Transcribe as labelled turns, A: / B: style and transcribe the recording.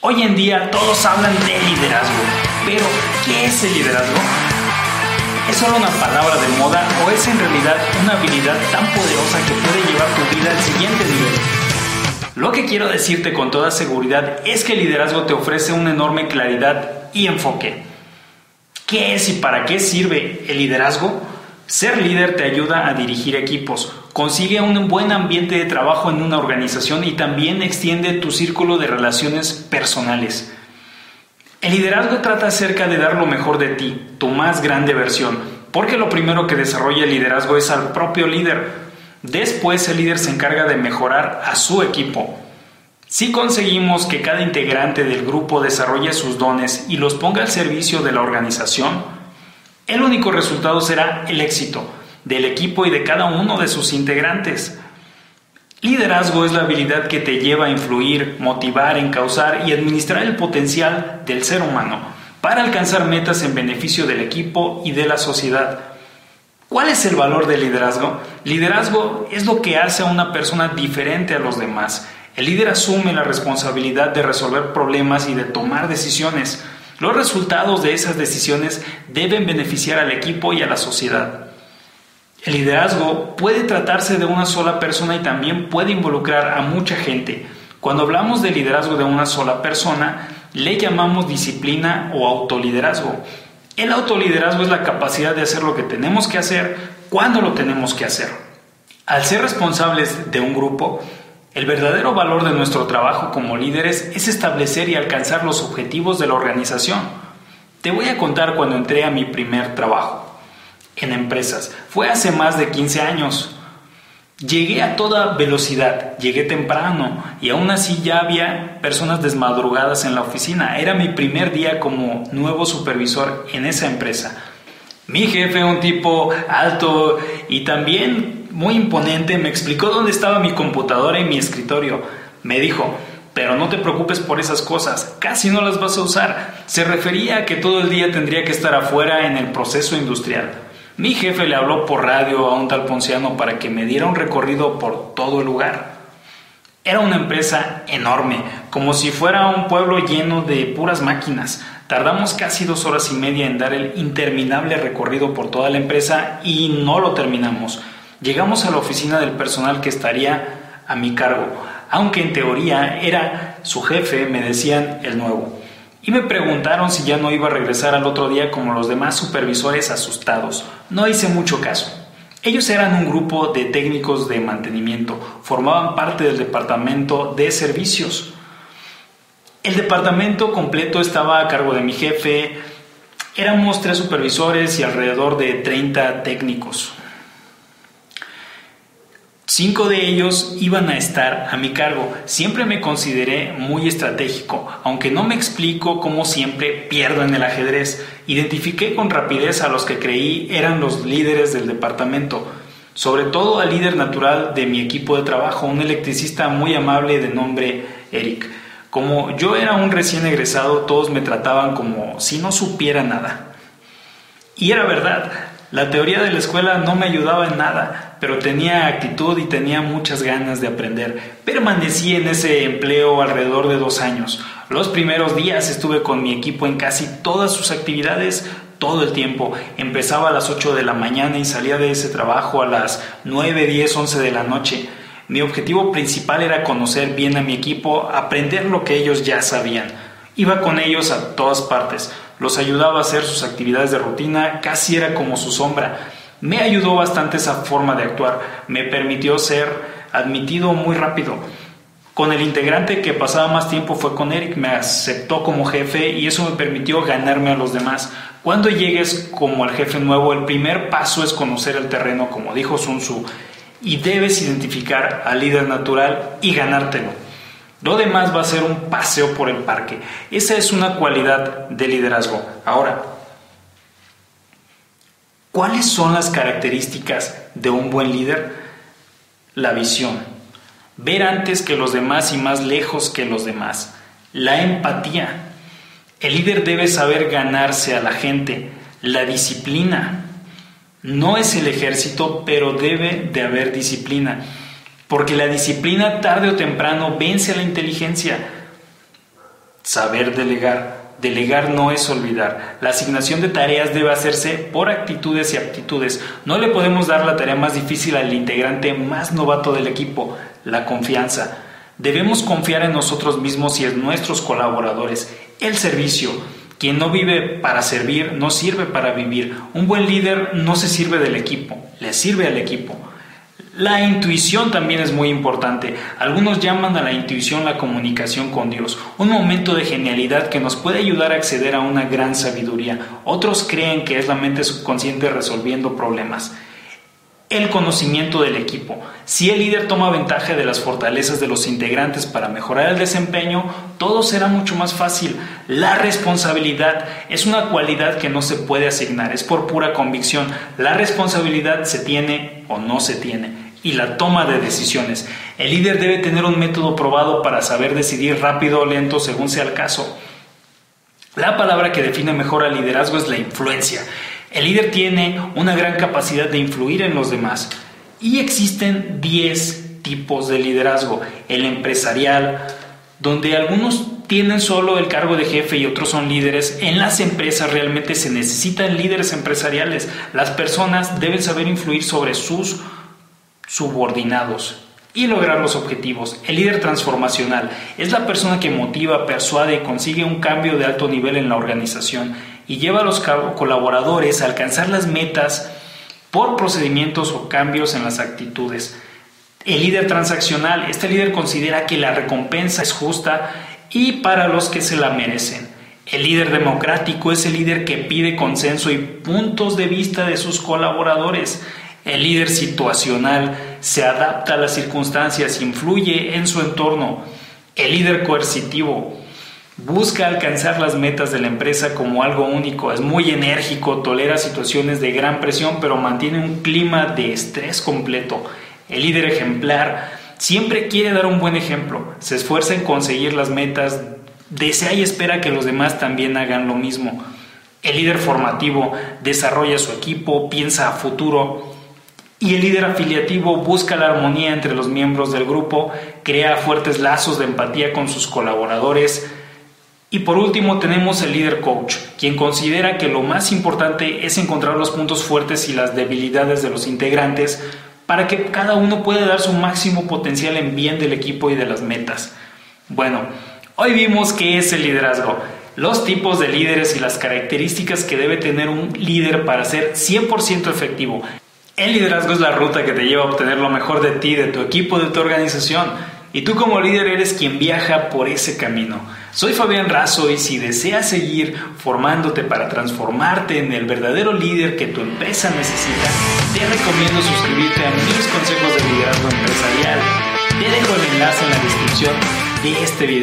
A: Hoy en día todos hablan de liderazgo, pero ¿qué es el liderazgo? ¿Es solo una palabra de moda o es en realidad una habilidad tan poderosa que puede llevar tu vida al siguiente nivel? Lo que quiero decirte con toda seguridad es que el liderazgo te ofrece una enorme claridad y enfoque. ¿Qué es y para qué sirve el liderazgo? Ser líder te ayuda a dirigir equipos, consigue un buen ambiente de trabajo en una organización y también extiende tu círculo de relaciones personales. El liderazgo trata acerca de dar lo mejor de ti, tu más grande versión, porque lo primero que desarrolla el liderazgo es al propio líder. Después el líder se encarga de mejorar a su equipo. Si conseguimos que cada integrante del grupo desarrolle sus dones y los ponga al servicio de la organización, el único resultado será el éxito del equipo y de cada uno de sus integrantes. Liderazgo es la habilidad que te lleva a influir, motivar, encauzar y administrar el potencial del ser humano para alcanzar metas en beneficio del equipo y de la sociedad. ¿Cuál es el valor del liderazgo? Liderazgo es lo que hace a una persona diferente a los demás. El líder asume la responsabilidad de resolver problemas y de tomar decisiones. Los resultados de esas decisiones deben beneficiar al equipo y a la sociedad. El liderazgo puede tratarse de una sola persona y también puede involucrar a mucha gente. Cuando hablamos de liderazgo de una sola persona, le llamamos disciplina o autoliderazgo. El autoliderazgo es la capacidad de hacer lo que tenemos que hacer cuando lo tenemos que hacer. Al ser responsables de un grupo, el verdadero valor de nuestro trabajo como líderes es establecer y alcanzar los objetivos de la organización. Te voy a contar cuando entré a mi primer trabajo en empresas. Fue hace más de 15 años. Llegué a toda velocidad, llegué temprano y aún así ya había personas desmadrugadas en la oficina. Era mi primer día como nuevo supervisor en esa empresa. Mi jefe, un tipo alto y también muy imponente, me explicó dónde estaba mi computadora y mi escritorio. Me dijo, pero no te preocupes por esas cosas, casi no las vas a usar. Se refería a que todo el día tendría que estar afuera en el proceso industrial. Mi jefe le habló por radio a un tal Ponciano para que me diera un recorrido por todo el lugar. Era una empresa enorme, como si fuera un pueblo lleno de puras máquinas. Tardamos casi dos horas y media en dar el interminable recorrido por toda la empresa y no lo terminamos. Llegamos a la oficina del personal que estaría a mi cargo, aunque en teoría era su jefe, me decían el nuevo. Y me preguntaron si ya no iba a regresar al otro día como los demás supervisores asustados. No hice mucho caso. Ellos eran un grupo de técnicos de mantenimiento, formaban parte del departamento de servicios. El departamento completo estaba a cargo de mi jefe, éramos tres supervisores y alrededor de 30 técnicos. Cinco de ellos iban a estar a mi cargo. Siempre me consideré muy estratégico, aunque no me explico cómo siempre pierdo en el ajedrez. Identifiqué con rapidez a los que creí eran los líderes del departamento, sobre todo al líder natural de mi equipo de trabajo, un electricista muy amable de nombre Eric. Como yo era un recién egresado, todos me trataban como si no supiera nada. Y era verdad, la teoría de la escuela no me ayudaba en nada, pero tenía actitud y tenía muchas ganas de aprender. Permanecí en ese empleo alrededor de dos años. Los primeros días estuve con mi equipo en casi todas sus actividades todo el tiempo. Empezaba a las 8 de la mañana y salía de ese trabajo a las 9, 10, 11 de la noche. Mi objetivo principal era conocer bien a mi equipo, aprender lo que ellos ya sabían. Iba con ellos a todas partes los ayudaba a hacer sus actividades de rutina, casi era como su sombra. Me ayudó bastante esa forma de actuar, me permitió ser admitido muy rápido. Con el integrante que pasaba más tiempo fue con Eric, me aceptó como jefe y eso me permitió ganarme a los demás. Cuando llegues como el jefe nuevo, el primer paso es conocer el terreno, como dijo Sun Tzu, y debes identificar al líder natural y ganártelo. Lo demás va a ser un paseo por el parque. Esa es una cualidad de liderazgo. Ahora, ¿cuáles son las características de un buen líder? La visión. Ver antes que los demás y más lejos que los demás. La empatía. El líder debe saber ganarse a la gente. La disciplina. No es el ejército, pero debe de haber disciplina porque la disciplina tarde o temprano vence a la inteligencia. Saber delegar. Delegar no es olvidar. La asignación de tareas debe hacerse por actitudes y aptitudes. No le podemos dar la tarea más difícil al integrante más novato del equipo, la confianza. Debemos confiar en nosotros mismos y en nuestros colaboradores. El servicio. Quien no vive para servir no sirve para vivir. Un buen líder no se sirve del equipo, le sirve al equipo. La intuición también es muy importante. Algunos llaman a la intuición la comunicación con Dios, un momento de genialidad que nos puede ayudar a acceder a una gran sabiduría. Otros creen que es la mente subconsciente resolviendo problemas. El conocimiento del equipo. Si el líder toma ventaja de las fortalezas de los integrantes para mejorar el desempeño, todo será mucho más fácil. La responsabilidad es una cualidad que no se puede asignar, es por pura convicción. La responsabilidad se tiene o no se tiene y la toma de decisiones. El líder debe tener un método probado para saber decidir rápido o lento según sea el caso. La palabra que define mejor al liderazgo es la influencia. El líder tiene una gran capacidad de influir en los demás y existen 10 tipos de liderazgo. El empresarial, donde algunos tienen solo el cargo de jefe y otros son líderes. En las empresas realmente se necesitan líderes empresariales. Las personas deben saber influir sobre sus subordinados y lograr los objetivos. El líder transformacional es la persona que motiva, persuade y consigue un cambio de alto nivel en la organización y lleva a los colaboradores a alcanzar las metas por procedimientos o cambios en las actitudes. El líder transaccional, este líder considera que la recompensa es justa y para los que se la merecen. El líder democrático es el líder que pide consenso y puntos de vista de sus colaboradores. El líder situacional se adapta a las circunstancias, influye en su entorno. El líder coercitivo busca alcanzar las metas de la empresa como algo único, es muy enérgico, tolera situaciones de gran presión, pero mantiene un clima de estrés completo. El líder ejemplar siempre quiere dar un buen ejemplo, se esfuerza en conseguir las metas, desea y espera que los demás también hagan lo mismo. El líder formativo desarrolla su equipo, piensa a futuro, y el líder afiliativo busca la armonía entre los miembros del grupo, crea fuertes lazos de empatía con sus colaboradores. Y por último tenemos el líder coach, quien considera que lo más importante es encontrar los puntos fuertes y las debilidades de los integrantes para que cada uno pueda dar su máximo potencial en bien del equipo y de las metas. Bueno, hoy vimos qué es el liderazgo, los tipos de líderes y las características que debe tener un líder para ser 100% efectivo. El liderazgo es la ruta que te lleva a obtener lo mejor de ti, de tu equipo, de tu organización. Y tú como líder eres quien viaja por ese camino. Soy Fabián Razo y si deseas seguir formándote para transformarte en el verdadero líder que tu empresa necesita, te recomiendo suscribirte a mis consejos de liderazgo empresarial. Te dejo el enlace en la descripción de este video.